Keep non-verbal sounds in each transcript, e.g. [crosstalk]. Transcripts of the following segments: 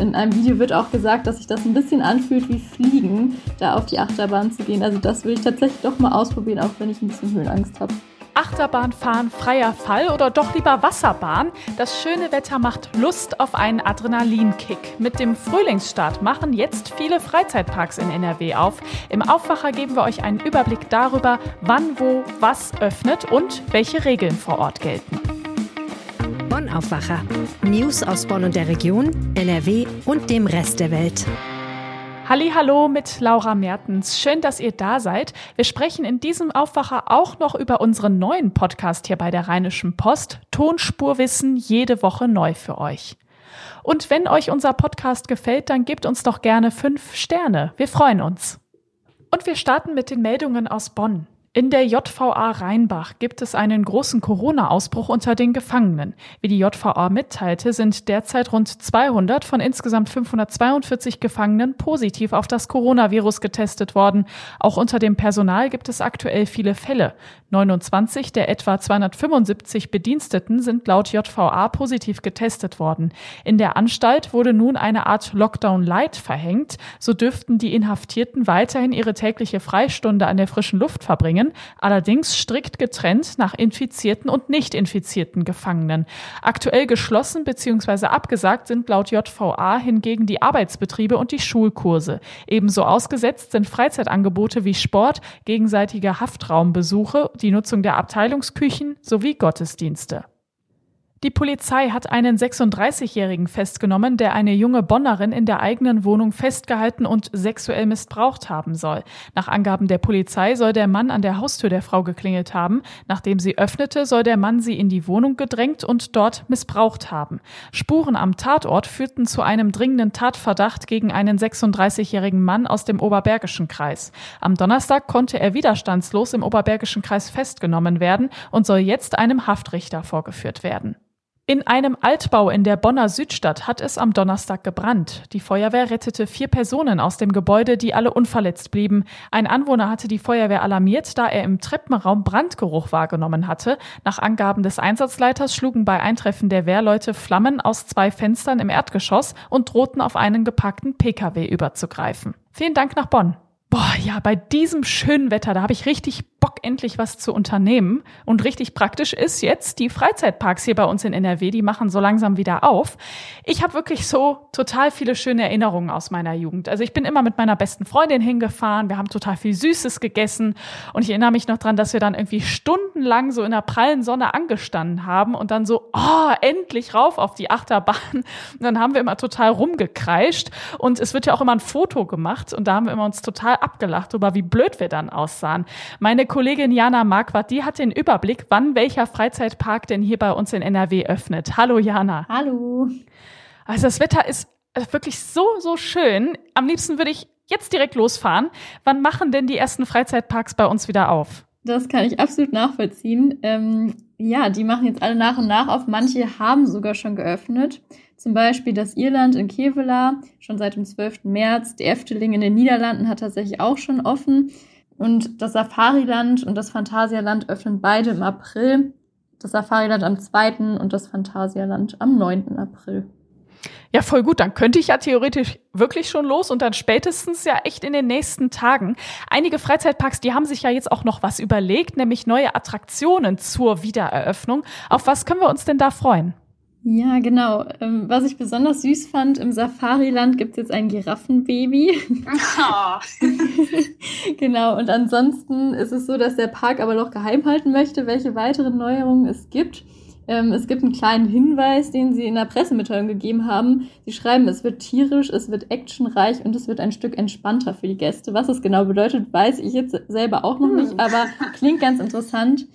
In einem Video wird auch gesagt, dass sich das ein bisschen anfühlt wie Fliegen, da auf die Achterbahn zu gehen. Also das will ich tatsächlich doch mal ausprobieren, auch wenn ich ein bisschen Höhenangst habe. Achterbahn fahren, freier Fall oder doch lieber Wasserbahn? Das schöne Wetter macht Lust auf einen Adrenalinkick. Mit dem Frühlingsstart machen jetzt viele Freizeitparks in NRW auf. Im Aufwacher geben wir euch einen Überblick darüber, wann, wo, was öffnet und welche Regeln vor Ort gelten. Bonn Aufwacher. News aus Bonn und der Region, NRW und dem Rest der Welt. Hallo mit Laura Mertens. Schön, dass ihr da seid. Wir sprechen in diesem Aufwacher auch noch über unseren neuen Podcast hier bei der Rheinischen Post. Tonspurwissen jede Woche neu für euch. Und wenn euch unser Podcast gefällt, dann gebt uns doch gerne fünf Sterne. Wir freuen uns. Und wir starten mit den Meldungen aus Bonn. In der JVA Rheinbach gibt es einen großen Corona-Ausbruch unter den Gefangenen. Wie die JVA mitteilte, sind derzeit rund 200 von insgesamt 542 Gefangenen positiv auf das Coronavirus getestet worden. Auch unter dem Personal gibt es aktuell viele Fälle. 29 der etwa 275 Bediensteten sind laut JVA positiv getestet worden. In der Anstalt wurde nun eine Art Lockdown Light verhängt. So dürften die Inhaftierten weiterhin ihre tägliche Freistunde an der frischen Luft verbringen Gefangenen, allerdings strikt getrennt nach infizierten und nicht infizierten Gefangenen. Aktuell geschlossen bzw. abgesagt sind laut JVA hingegen die Arbeitsbetriebe und die Schulkurse. Ebenso ausgesetzt sind Freizeitangebote wie Sport, gegenseitige Haftraumbesuche, die Nutzung der Abteilungsküchen sowie Gottesdienste. Die Polizei hat einen 36-Jährigen festgenommen, der eine junge Bonnerin in der eigenen Wohnung festgehalten und sexuell missbraucht haben soll. Nach Angaben der Polizei soll der Mann an der Haustür der Frau geklingelt haben. Nachdem sie öffnete, soll der Mann sie in die Wohnung gedrängt und dort missbraucht haben. Spuren am Tatort führten zu einem dringenden Tatverdacht gegen einen 36-jährigen Mann aus dem Oberbergischen Kreis. Am Donnerstag konnte er widerstandslos im Oberbergischen Kreis festgenommen werden und soll jetzt einem Haftrichter vorgeführt werden. In einem Altbau in der Bonner Südstadt hat es am Donnerstag gebrannt. Die Feuerwehr rettete vier Personen aus dem Gebäude, die alle unverletzt blieben. Ein Anwohner hatte die Feuerwehr alarmiert, da er im Treppenraum Brandgeruch wahrgenommen hatte. Nach Angaben des Einsatzleiters schlugen bei Eintreffen der Wehrleute Flammen aus zwei Fenstern im Erdgeschoss und drohten auf einen gepackten Pkw überzugreifen. Vielen Dank nach Bonn. Boah, ja, bei diesem schönen Wetter, da habe ich richtig Bock, endlich was zu unternehmen. Und richtig praktisch ist jetzt, die Freizeitparks hier bei uns in NRW, die machen so langsam wieder auf. Ich habe wirklich so total viele schöne Erinnerungen aus meiner Jugend. Also ich bin immer mit meiner besten Freundin hingefahren, wir haben total viel Süßes gegessen und ich erinnere mich noch dran, dass wir dann irgendwie stundenlang so in der prallen Sonne angestanden haben und dann so, oh, endlich rauf auf die Achterbahn. Und dann haben wir immer total rumgekreischt und es wird ja auch immer ein Foto gemacht und da haben wir immer uns total abgelacht darüber, wie blöd wir dann aussahen. Meine Kollegin Jana Marquardt, die hat den Überblick, wann welcher Freizeitpark denn hier bei uns in NRW öffnet. Hallo Jana. Hallo. Also das Wetter ist wirklich so, so schön. Am liebsten würde ich jetzt direkt losfahren. Wann machen denn die ersten Freizeitparks bei uns wieder auf? Das kann ich absolut nachvollziehen. Ähm, ja, die machen jetzt alle nach und nach auf. Manche haben sogar schon geöffnet. Zum Beispiel das Irland in Kevela, schon seit dem 12. März. Die Efteling in den Niederlanden hat tatsächlich auch schon offen. Und das Safariland und das Phantasialand öffnen beide im April. Das Safariland am 2. und das Phantasialand am 9. April. Ja, voll gut. Dann könnte ich ja theoretisch wirklich schon los und dann spätestens ja echt in den nächsten Tagen. Einige Freizeitparks, die haben sich ja jetzt auch noch was überlegt, nämlich neue Attraktionen zur Wiedereröffnung. Auf was können wir uns denn da freuen? Ja, genau. Ähm, was ich besonders süß fand, im Safariland gibt es jetzt ein Giraffenbaby. Oh. [laughs] genau, und ansonsten ist es so, dass der Park aber noch geheim halten möchte, welche weiteren Neuerungen es gibt. Ähm, es gibt einen kleinen Hinweis, den sie in der Pressemitteilung gegeben haben. Sie schreiben, es wird tierisch, es wird actionreich und es wird ein Stück entspannter für die Gäste. Was es genau bedeutet, weiß ich jetzt selber auch noch nicht, hm. aber klingt ganz interessant.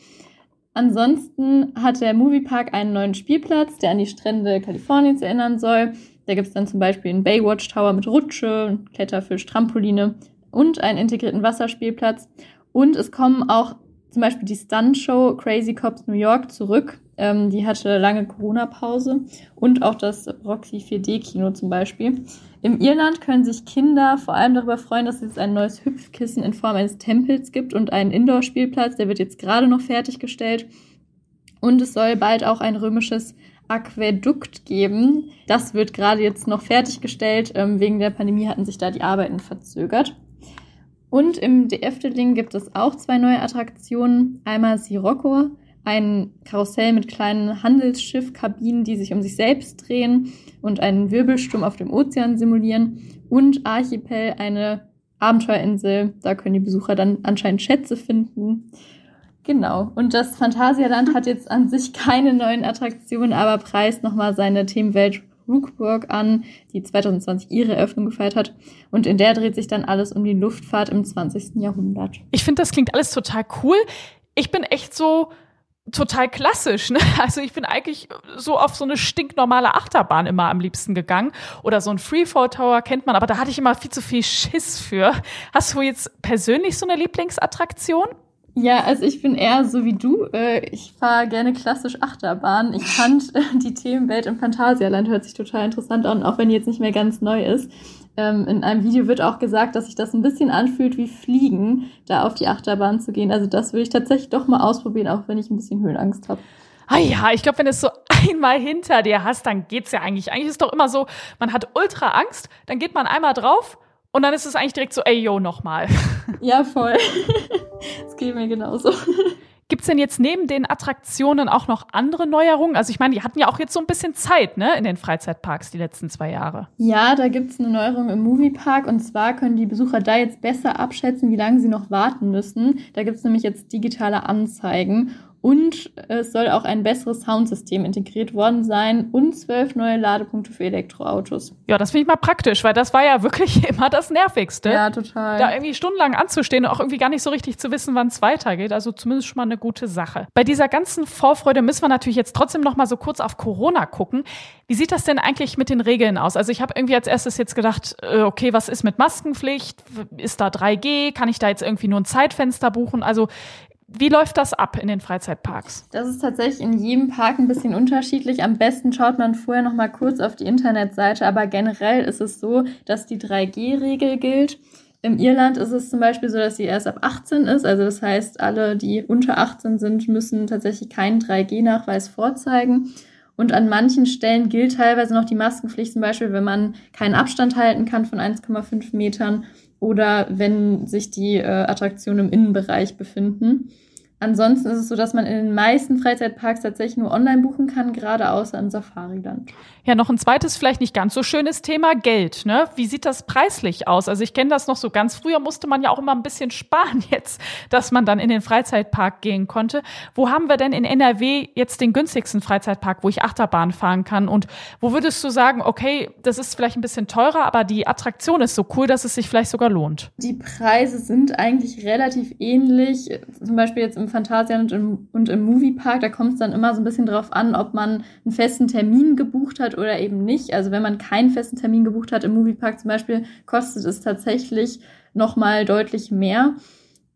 Ansonsten hat der Moviepark einen neuen Spielplatz, der an die Strände Kaliforniens erinnern soll. Da gibt es dann zum Beispiel einen Baywatch Tower mit Rutsche, Kletterfisch, Trampoline und einen integrierten Wasserspielplatz. Und es kommen auch zum Beispiel die Stunt-Show Crazy Cops New York zurück. Ähm, die hatte lange Corona-Pause und auch das Roxy 4D-Kino zum Beispiel. Im Irland können sich Kinder vor allem darüber freuen, dass es jetzt ein neues Hüpfkissen in Form eines Tempels gibt und einen Indoor-Spielplatz, der wird jetzt gerade noch fertiggestellt. Und es soll bald auch ein römisches Aquädukt geben. Das wird gerade jetzt noch fertiggestellt. Ähm, wegen der Pandemie hatten sich da die Arbeiten verzögert. Und im DF-Deling gibt es auch zwei neue Attraktionen. Einmal Sirocco, ein Karussell mit kleinen Handelsschiffkabinen, die sich um sich selbst drehen und einen Wirbelsturm auf dem Ozean simulieren. Und Archipel, eine Abenteuerinsel. Da können die Besucher dann anscheinend Schätze finden. Genau. Und das Phantasialand hat jetzt an sich keine neuen Attraktionen, aber preist nochmal seine Themenwelt Rookburg an, die 2020 ihre Eröffnung gefeiert hat. Und in der dreht sich dann alles um die Luftfahrt im 20. Jahrhundert. Ich finde, das klingt alles total cool. Ich bin echt so total klassisch. Ne? [laughs] Also ich bin eigentlich so auf so eine stinknormale Achterbahn immer am liebsten gegangen. Oder so ein Freefall Tower kennt man, aber da hatte ich immer viel zu viel Schiss für. Hast du jetzt persönlich so eine Lieblingsattraktion? Ja, also ich bin eher so wie du. Äh, ich fahre gerne klassisch Achterbahn. Ich fand äh, die Themenwelt im Phantasialand hört sich total interessant an, auch wenn die jetzt nicht mehr ganz neu ist. Ähm, in einem Video wird auch gesagt, dass sich das ein bisschen anfühlt wie Fliegen, da auf die Achterbahn zu gehen. Also das würde ich tatsächlich doch mal ausprobieren, auch wenn ich ein bisschen Höhenangst habe. Ah ja, ich glaube, wenn du es so [laughs] einmal hinter dir hast, dann geht's ja eigentlich. Eigentlich ist es doch immer so, man hat ultra Angst, dann geht man einmal drauf und dann ist es eigentlich direkt so, ey, yo, nochmal. Ja, voll. [laughs] Das geht mir genauso. Gibt's denn jetzt neben den Attraktionen auch noch andere Neuerungen? Also ich meine, die hatten ja auch jetzt so ein bisschen Zeit, ne, in den Freizeitparks die letzten zwei Jahre. Ja, da gibt's eine Neuerung im Moviepark und zwar können die Besucher da jetzt besser abschätzen, wie lange sie noch warten müssen. Da gibt's nämlich jetzt digitale Anzeigen und es soll auch ein besseres Soundsystem integriert worden sein und zwölf neue Ladepunkte für Elektroautos. Ja, das finde ich mal praktisch, weil das war ja wirklich [laughs] immer das Nervigste. Ja, total. Da irgendwie stundenlang anzustehen und auch irgendwie gar nicht so richtig zu wissen, wann es weitergeht. Also zumindest schon mal eine gute Sache. Bei dieser ganzen Vorfreude müssen wir natürlich jetzt trotzdem noch mal so kurz auf Corona gucken. Wie sieht das denn eigentlich mit den Regeln aus? Also ich habe irgendwie als erstes jetzt gedacht, äh, okay, was ist mit Maskenpflicht? Ist da 3G? Kann ich da jetzt irgendwie nur ein Zeitfenster buchen? Also wie läuft das ab in den Freizeitparks? Das ist tatsächlich in jedem Park ein bisschen unterschiedlich. Am besten schaut man vorher noch mal kurz auf die Internetseite, aber generell ist es so, dass die 3G-Regel gilt. Im Irland ist es zum Beispiel so, dass sie erst ab 18 ist. Also das heißt, alle, die unter 18 sind, müssen tatsächlich keinen 3G-Nachweis vorzeigen. Und an manchen Stellen gilt teilweise noch die Maskenpflicht, zum Beispiel, wenn man keinen Abstand halten kann von 1,5 Metern oder wenn sich die äh, Attraktionen im Innenbereich befinden. Ansonsten ist es so, dass man in den meisten Freizeitparks tatsächlich nur online buchen kann, gerade außer im Safariland. Ja, noch ein zweites, vielleicht nicht ganz so schönes Thema, Geld. Ne? Wie sieht das preislich aus? Also ich kenne das noch so ganz früher, musste man ja auch immer ein bisschen [laughs] sparen jetzt, dass man dann in den Freizeitpark gehen konnte. Wo haben wir denn in NRW jetzt den günstigsten Freizeitpark, wo ich Achterbahn fahren kann? Und wo würdest du sagen, okay, das ist vielleicht ein bisschen teurer, aber die Attraktion ist so cool, dass es sich vielleicht sogar lohnt? Die Preise sind eigentlich relativ ähnlich. Zum Beispiel jetzt im im Phantasialand und im, und im Moviepark, da kommt es dann immer so ein bisschen drauf an, ob man einen festen Termin gebucht hat oder eben nicht. Also wenn man keinen festen Termin gebucht hat im Moviepark zum Beispiel, kostet es tatsächlich nochmal deutlich mehr.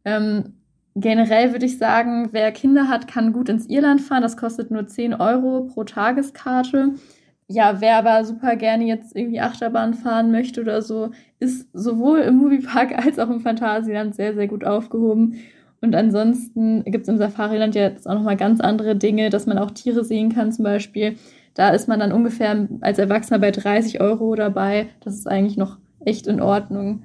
Ähm, generell würde ich sagen, wer Kinder hat, kann gut ins Irland fahren. Das kostet nur 10 Euro pro Tageskarte. Ja, wer aber super gerne jetzt irgendwie Achterbahn fahren möchte oder so, ist sowohl im Moviepark [laughs] als auch im Phantasialand sehr, sehr gut aufgehoben. Und ansonsten gibt es im Safariland jetzt auch nochmal ganz andere Dinge, dass man auch Tiere sehen kann zum Beispiel. Da ist man dann ungefähr als Erwachsener bei 30 Euro dabei. Das ist eigentlich noch echt in Ordnung.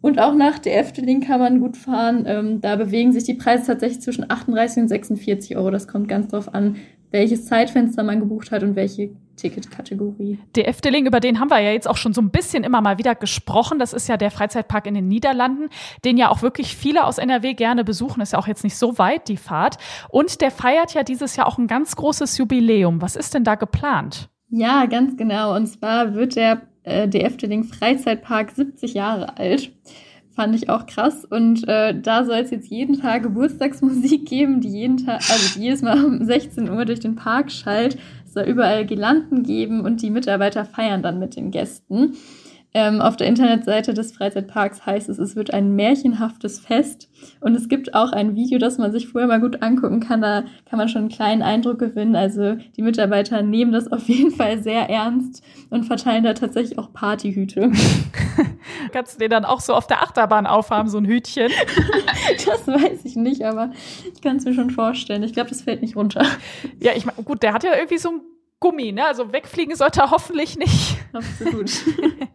Und auch nach der Efteling kann man gut fahren. Ähm, da bewegen sich die Preise tatsächlich zwischen 38 und 46 Euro. Das kommt ganz drauf an, welches Zeitfenster man gebucht hat und welche Ticketkategorie. Der Efteling, über den haben wir ja jetzt auch schon so ein bisschen immer mal wieder gesprochen. Das ist ja der Freizeitpark in den Niederlanden, den ja auch wirklich viele aus NRW gerne besuchen. Ist ja auch jetzt nicht so weit die Fahrt. Und der feiert ja dieses Jahr auch ein ganz großes Jubiläum. Was ist denn da geplant? Ja, ganz genau. Und zwar wird der, äh, der Efteling Freizeitpark 70 Jahre alt. Fand ich auch krass. Und äh, da soll es jetzt jeden Tag Geburtstagsmusik geben, die jeden Tag, also die jedes Mal um 16 Uhr durch den Park schallt. Soll überall Girlanden geben und die Mitarbeiter feiern dann mit den Gästen. Ähm, auf der Internetseite des Freizeitparks heißt es, es wird ein märchenhaftes Fest. Und es gibt auch ein Video, das man sich vorher mal gut angucken kann. Da kann man schon einen kleinen Eindruck gewinnen. Also die Mitarbeiter nehmen das auf jeden Fall sehr ernst und verteilen da tatsächlich auch Partyhüte. [laughs] Kannst du den dann auch so auf der Achterbahn aufhaben, so ein Hütchen? [laughs] das weiß ich nicht, aber ich kann es mir schon vorstellen. Ich glaube, das fällt nicht runter. Ja, ich meine, gut, der hat ja irgendwie so ein Gummi, ne? Also wegfliegen sollte er hoffentlich nicht. Absolut. [laughs]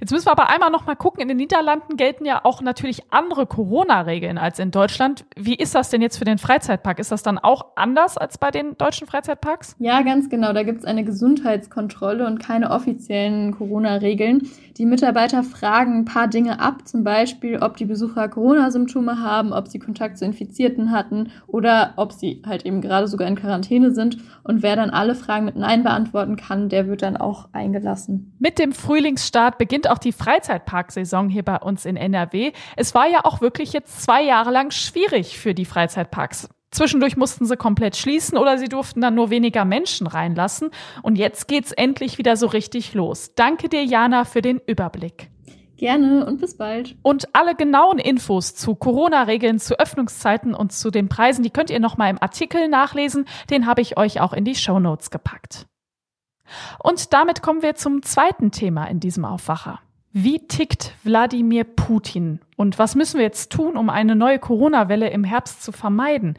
Jetzt müssen wir aber einmal noch mal gucken. In den Niederlanden gelten ja auch natürlich andere Corona-Regeln als in Deutschland. Wie ist das denn jetzt für den Freizeitpark? Ist das dann auch anders als bei den deutschen Freizeitparks? Ja, ganz genau. Da gibt es eine Gesundheitskontrolle und keine offiziellen Corona-Regeln. Die Mitarbeiter fragen ein paar Dinge ab, zum Beispiel, ob die Besucher Corona-Symptome haben, ob sie Kontakt zu Infizierten hatten oder ob sie halt eben gerade sogar in Quarantäne sind. Und wer dann alle Fragen mit Nein beantworten kann, der wird dann auch eingelassen. Mit dem Frühlingsstart beginnt auch die Freizeitparksaison hier bei uns in NRW. Es war ja auch wirklich jetzt zwei Jahre lang schwierig für die Freizeitparks. Zwischendurch mussten sie komplett schließen oder sie durften dann nur weniger Menschen reinlassen. Und jetzt geht's endlich wieder so richtig los. Danke dir, Jana, für den Überblick. Gerne und bis bald. Und alle genauen Infos zu Corona-Regeln, zu Öffnungszeiten und zu den Preisen, die könnt ihr nochmal im Artikel nachlesen. Den habe ich euch auch in die Show Notes gepackt. Und damit kommen wir zum zweiten Thema in diesem Aufwacher. Wie tickt Wladimir Putin? Und was müssen wir jetzt tun, um eine neue Corona-Welle im Herbst zu vermeiden?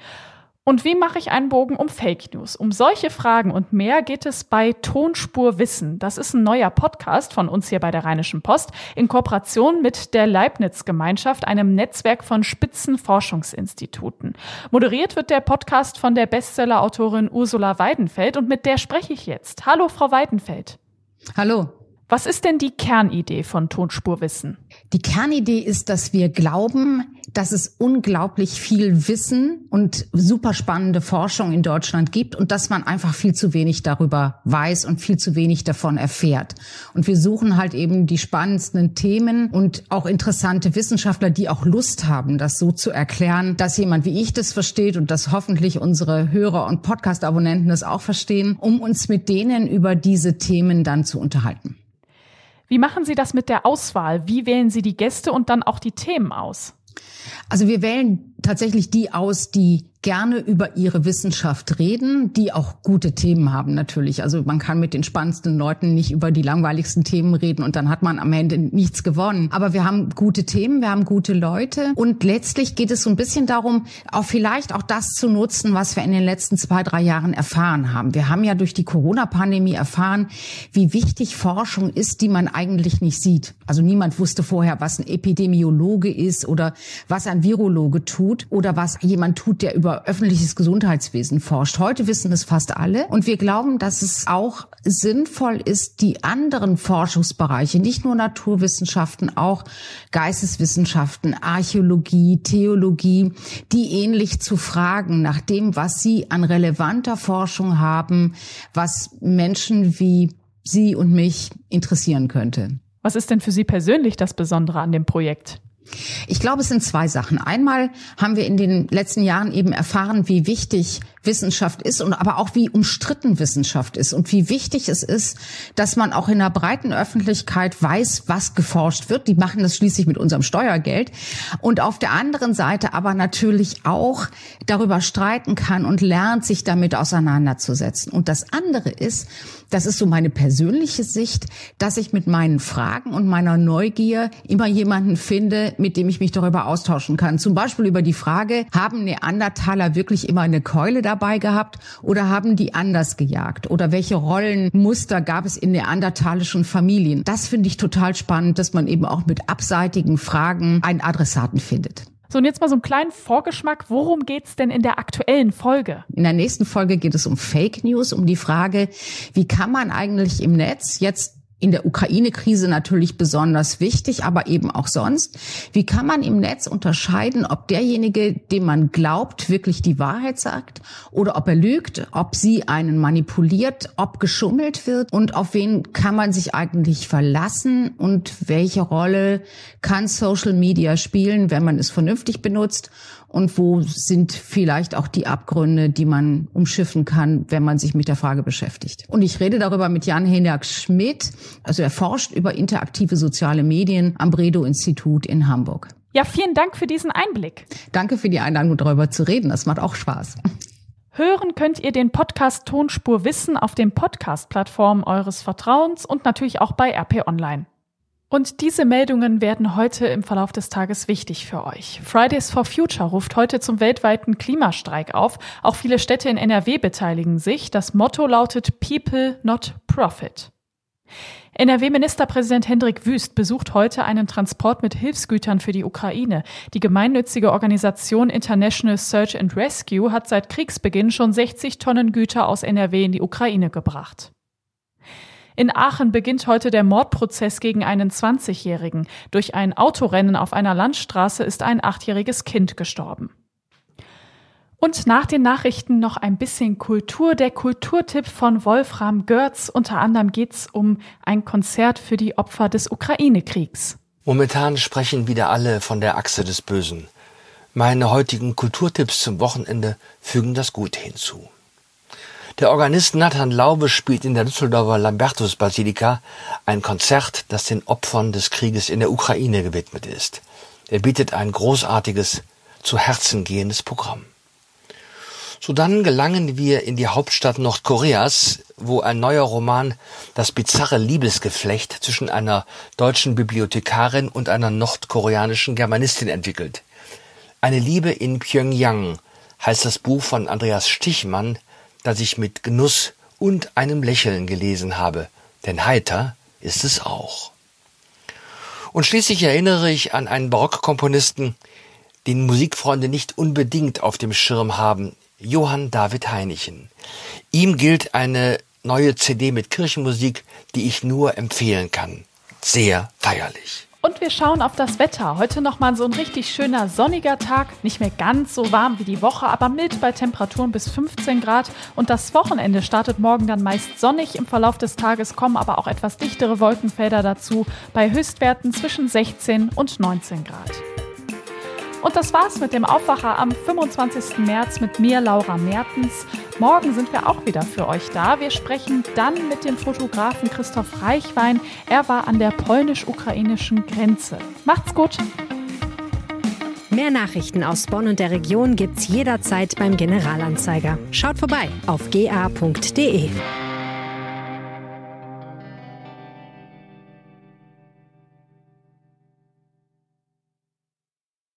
Und wie mache ich einen Bogen um Fake News? Um solche Fragen und mehr geht es bei Tonspur Wissen. Das ist ein neuer Podcast von uns hier bei der Rheinischen Post in Kooperation mit der Leibniz Gemeinschaft, einem Netzwerk von Spitzenforschungsinstituten. Moderiert wird der Podcast von der Bestsellerautorin Ursula Weidenfeld und mit der spreche ich jetzt. Hallo, Frau Weidenfeld. Hallo. Was ist denn die Kernidee von Tonspurwissen? Die Kernidee ist, dass wir glauben, dass es unglaublich viel Wissen und super spannende Forschung in Deutschland gibt und dass man einfach viel zu wenig darüber weiß und viel zu wenig davon erfährt. Und wir suchen halt eben die spannendsten Themen und auch interessante Wissenschaftler, die auch Lust haben, das so zu erklären, dass jemand wie ich das versteht und dass hoffentlich unsere Hörer und Podcast-Abonnenten das auch verstehen, um uns mit denen über diese Themen dann zu unterhalten. Wie machen Sie das mit der Auswahl? Wie wählen Sie die Gäste und dann auch die Themen aus? Also wir wählen tatsächlich die aus, die gerne über ihre Wissenschaft reden, die auch gute Themen haben natürlich. Also man kann mit den spannendsten Leuten nicht über die langweiligsten Themen reden und dann hat man am Ende nichts gewonnen. Aber wir haben gute Themen, wir haben gute Leute und letztlich geht es so ein bisschen darum, auch vielleicht auch das zu nutzen, was wir in den letzten zwei, drei Jahren erfahren haben. Wir haben ja durch die Corona-Pandemie erfahren, wie wichtig Forschung ist, die man eigentlich nicht sieht. Also niemand wusste vorher, was ein Epidemiologe ist oder was ein Virologe tut oder was jemand tut, der über über öffentliches Gesundheitswesen forscht. Heute wissen es fast alle. Und wir glauben, dass es auch sinnvoll ist, die anderen Forschungsbereiche, nicht nur Naturwissenschaften, auch Geisteswissenschaften, Archäologie, Theologie, die ähnlich zu fragen nach dem, was sie an relevanter Forschung haben, was Menschen wie Sie und mich interessieren könnte. Was ist denn für Sie persönlich das Besondere an dem Projekt? Ich glaube, es sind zwei Sachen. Einmal haben wir in den letzten Jahren eben erfahren, wie wichtig Wissenschaft ist und aber auch wie umstritten Wissenschaft ist und wie wichtig es ist, dass man auch in der breiten Öffentlichkeit weiß, was geforscht wird. Die machen das schließlich mit unserem Steuergeld. Und auf der anderen Seite aber natürlich auch darüber streiten kann und lernt, sich damit auseinanderzusetzen. Und das andere ist, das ist so meine persönliche Sicht, dass ich mit meinen Fragen und meiner Neugier immer jemanden finde, mit dem ich mich darüber austauschen kann. Zum Beispiel über die Frage, haben Neandertaler wirklich immer eine Keule dabei gehabt oder haben die anders gejagt? Oder welche Rollenmuster gab es in neandertalischen Familien? Das finde ich total spannend, dass man eben auch mit abseitigen Fragen einen Adressaten findet. So, und jetzt mal so einen kleinen Vorgeschmack. Worum geht's denn in der aktuellen Folge? In der nächsten Folge geht es um Fake News, um die Frage, wie kann man eigentlich im Netz jetzt in der Ukraine-Krise natürlich besonders wichtig, aber eben auch sonst. Wie kann man im Netz unterscheiden, ob derjenige, dem man glaubt, wirklich die Wahrheit sagt oder ob er lügt, ob sie einen manipuliert, ob geschummelt wird und auf wen kann man sich eigentlich verlassen und welche Rolle kann Social Media spielen, wenn man es vernünftig benutzt und wo sind vielleicht auch die Abgründe, die man umschiffen kann, wenn man sich mit der Frage beschäftigt. Und ich rede darüber mit Jan Henak Schmidt, also er forscht über interaktive soziale Medien am Bredow-Institut in Hamburg. Ja, vielen Dank für diesen Einblick. Danke für die Einladung, darüber zu reden. Das macht auch Spaß. Hören könnt ihr den Podcast Tonspur Wissen auf den Podcast-Plattformen eures Vertrauens und natürlich auch bei RP Online. Und diese Meldungen werden heute im Verlauf des Tages wichtig für euch. Fridays for Future ruft heute zum weltweiten Klimastreik auf. Auch viele Städte in NRW beteiligen sich. Das Motto lautet People, not Profit. NRW-Ministerpräsident Hendrik Wüst besucht heute einen Transport mit Hilfsgütern für die Ukraine. Die gemeinnützige Organisation International Search and Rescue hat seit Kriegsbeginn schon 60 Tonnen Güter aus NRW in die Ukraine gebracht. In Aachen beginnt heute der Mordprozess gegen einen 20-Jährigen. Durch ein Autorennen auf einer Landstraße ist ein achtjähriges Kind gestorben. Und nach den Nachrichten noch ein bisschen Kultur. Der Kulturtipp von Wolfram Görz. Unter anderem geht's um ein Konzert für die Opfer des Ukraine-Kriegs. Momentan sprechen wieder alle von der Achse des Bösen. Meine heutigen Kulturtipps zum Wochenende fügen das gut hinzu. Der Organist Nathan Laube spielt in der Düsseldorfer Lambertus-Basilika ein Konzert, das den Opfern des Krieges in der Ukraine gewidmet ist. Er bietet ein großartiges, zu Herzen gehendes Programm. Sodann gelangen wir in die Hauptstadt Nordkoreas, wo ein neuer Roman das bizarre Liebesgeflecht zwischen einer deutschen Bibliothekarin und einer nordkoreanischen Germanistin entwickelt. Eine Liebe in Pyongyang heißt das Buch von Andreas Stichmann, das ich mit Genuss und einem Lächeln gelesen habe, denn heiter ist es auch. Und schließlich erinnere ich an einen Barockkomponisten, den Musikfreunde nicht unbedingt auf dem Schirm haben, Johann David Heinichen. Ihm gilt eine neue CD mit Kirchenmusik, die ich nur empfehlen kann. Sehr feierlich. Und wir schauen auf das Wetter. Heute nochmal so ein richtig schöner sonniger Tag. Nicht mehr ganz so warm wie die Woche, aber mild bei Temperaturen bis 15 Grad. Und das Wochenende startet morgen dann meist sonnig. Im Verlauf des Tages kommen aber auch etwas dichtere Wolkenfelder dazu, bei Höchstwerten zwischen 16 und 19 Grad. Und das war's mit dem Aufwacher am 25. März mit mir, Laura Mertens. Morgen sind wir auch wieder für euch da. Wir sprechen dann mit dem Fotografen Christoph Reichwein. Er war an der polnisch-ukrainischen Grenze. Macht's gut! Mehr Nachrichten aus Bonn und der Region gibt's jederzeit beim Generalanzeiger. Schaut vorbei auf ga.de.